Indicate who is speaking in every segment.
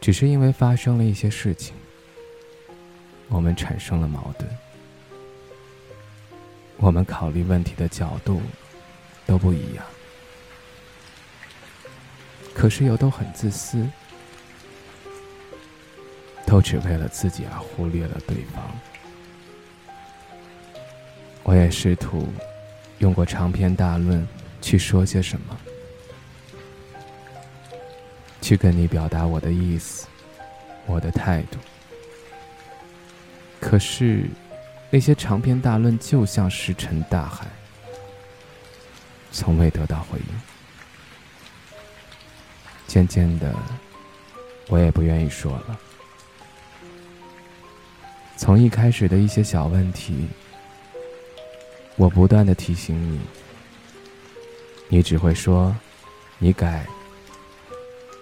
Speaker 1: 只是因为发生了一些事情，我们产生了矛盾。我们考虑问题的角度都不一样，可是又都很自私，都只为了自己而忽略了对方。我也试图用过长篇大论去说些什么。去跟你表达我的意思，我的态度。可是，那些长篇大论就像石沉大海，从未得到回应。渐渐的，我也不愿意说了。从一开始的一些小问题，我不断的提醒你，你只会说：“你改。”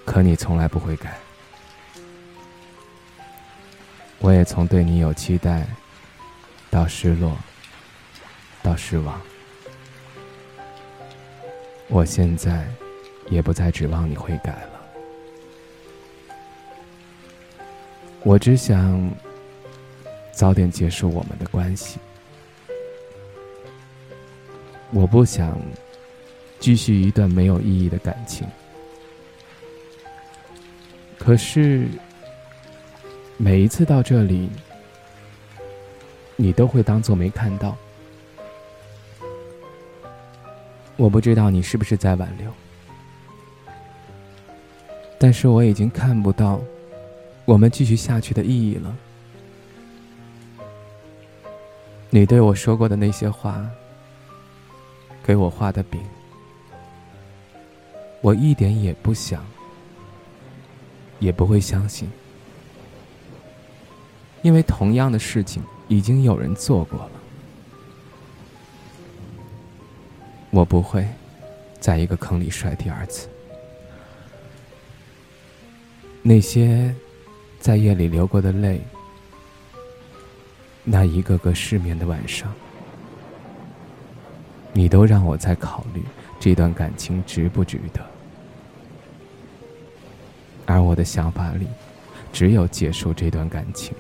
Speaker 1: 可你从来不会改，我也从对你有期待，到失落，到失望。我现在也不再指望你会改了，我只想早点结束我们的关系。我不想继续一段没有意义的感情。可是，每一次到这里，你都会当做没看到。我不知道你是不是在挽留，但是我已经看不到我们继续下去的意义了。你对我说过的那些话，给我画的饼，我一点也不想。也不会相信，因为同样的事情已经有人做过了。我不会在一个坑里摔第二次。那些在夜里流过的泪，那一个个失眠的晚上，你都让我在考虑这段感情值不值得。而我的想法里，只有结束这段感情。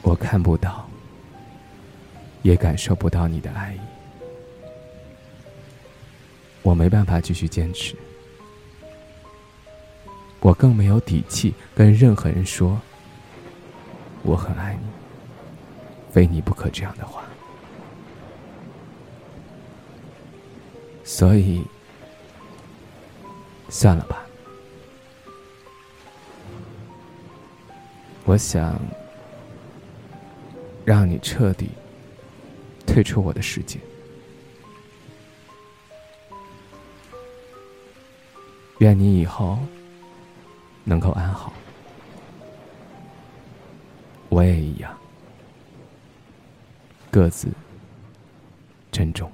Speaker 1: 我看不到，也感受不到你的爱意，我没办法继续坚持，我更没有底气跟任何人说我很爱你，非你不可这样的话。所以，算了吧。我想让你彻底退出我的世界。愿你以后能够安好，我也一样，各自珍重。